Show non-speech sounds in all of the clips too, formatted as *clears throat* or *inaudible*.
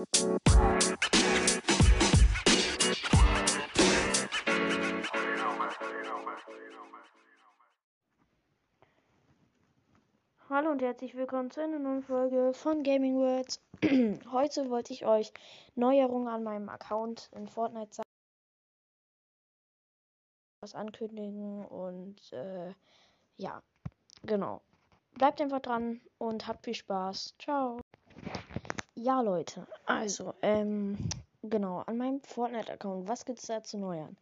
Hallo und herzlich willkommen zu einer neuen Folge von Gaming Words. *clears throat* Heute wollte ich euch Neuerungen an meinem Account in Fortnite sagen, was ankündigen und äh, ja, genau. Bleibt einfach dran und habt viel Spaß. Ciao. Ja, Leute, also, ähm, genau, an meinem Fortnite-Account, was gibt es da zu neuern?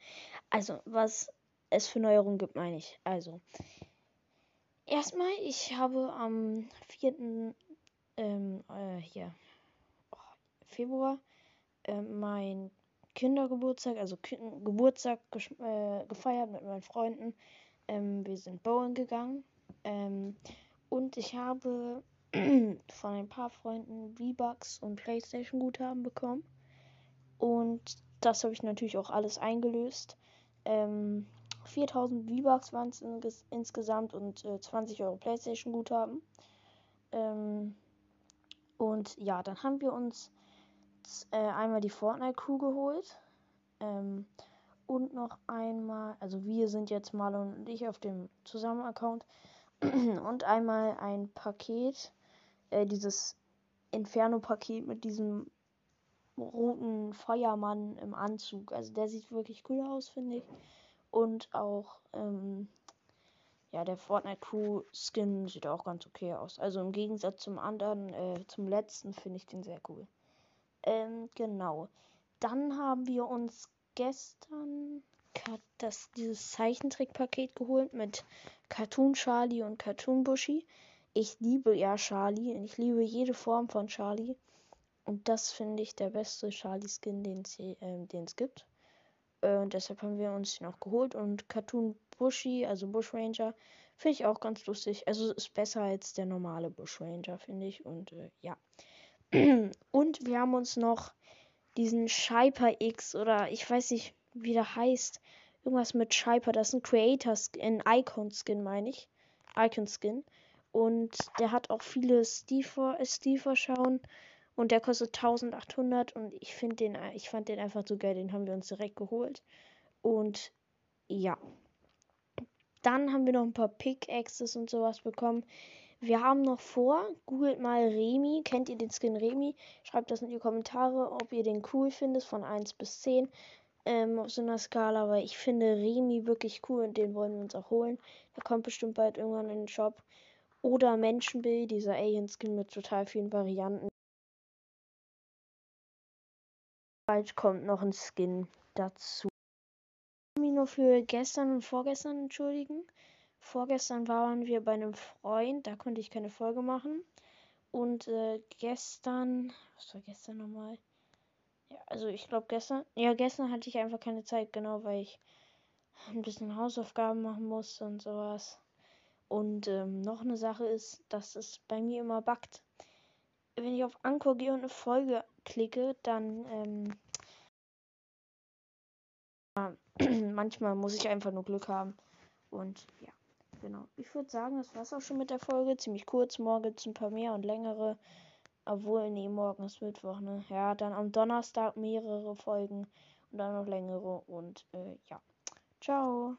Also, was es für Neuerungen gibt, meine ich. Also, Erstmal, ich habe am 4. Ähm, äh, hier, oh, Februar äh, mein Kindergeburtstag, also Ki Geburtstag äh, gefeiert mit meinen Freunden. Ähm, wir sind bowlen gegangen. Ähm, und ich habe *clears throat* von ein paar Freunden V-Bucks und Playstation-Guthaben bekommen. Und das habe ich natürlich auch alles eingelöst. Ähm, 4000 V-Bucks waren es ins insgesamt und äh, 20 Euro PlayStation-Guthaben. Ähm, und ja, dann haben wir uns äh, einmal die Fortnite-Crew geholt. Ähm, und noch einmal, also wir sind jetzt mal und ich auf dem Zusammen-Account. *clears throat* und einmal ein Paket, äh, dieses Inferno-Paket mit diesem roten Feuermann im Anzug. Also der sieht wirklich cool aus, finde ich. Und auch, ähm, ja, der Fortnite Crew Skin sieht auch ganz okay aus. Also im Gegensatz zum anderen, äh, zum letzten, finde ich den sehr cool. Ähm, genau. Dann haben wir uns gestern das, dieses Zeichentrickpaket geholt mit Cartoon Charlie und Cartoon Bushy. Ich liebe ja Charlie und ich liebe jede Form von Charlie. Und das finde ich der beste Charlie-Skin, den es äh, gibt. Äh, und deshalb haben wir uns den auch geholt. Und Cartoon Bushy, also Bush Ranger, finde ich auch ganz lustig. Also ist besser als der normale Bush Ranger, finde ich. Und äh, ja. *clears throat* und wir haben uns noch diesen Shyper X oder ich weiß nicht, wie der heißt. Irgendwas mit Shyper. Das ist ein Creator Skin, ein Icon Skin, meine ich. Icon Skin. Und der hat auch viele Steve, Steve schauen. Und der kostet 1800 und ich finde den, ich fand den einfach so geil, den haben wir uns direkt geholt. Und ja. Dann haben wir noch ein paar Pickaxes und sowas bekommen. Wir haben noch vor, googelt mal Remi. Kennt ihr den Skin Remi? Schreibt das in die Kommentare, ob ihr den cool findet, von 1 bis 10 ähm, auf so einer Skala, weil ich finde Remi wirklich cool und den wollen wir uns auch holen. Der kommt bestimmt bald irgendwann in den Shop. Oder Menschenbild, dieser Alien-Skin mit total vielen Varianten. Bald kommt noch ein Skin dazu. Ich mich nur für gestern und vorgestern entschuldigen. Vorgestern waren wir bei einem Freund, da konnte ich keine Folge machen. Und äh, gestern, was war gestern nochmal? Ja, also ich glaube gestern, ja, gestern hatte ich einfach keine Zeit, genau, weil ich ein bisschen Hausaufgaben machen musste und sowas. Und ähm, noch eine Sache ist, dass es bei mir immer backt wenn ich auf Anchor gehe und eine Folge klicke, dann ähm, *clears throat* manchmal muss ich einfach nur Glück haben. Und ja, genau. Ich würde sagen, das war's auch schon mit der Folge. Ziemlich kurz. Morgen gibt ein paar mehr und längere. Obwohl, nee, morgen ist Mittwoch, ne? Ja, dann am Donnerstag mehrere Folgen und dann noch längere. Und äh, ja. Ciao.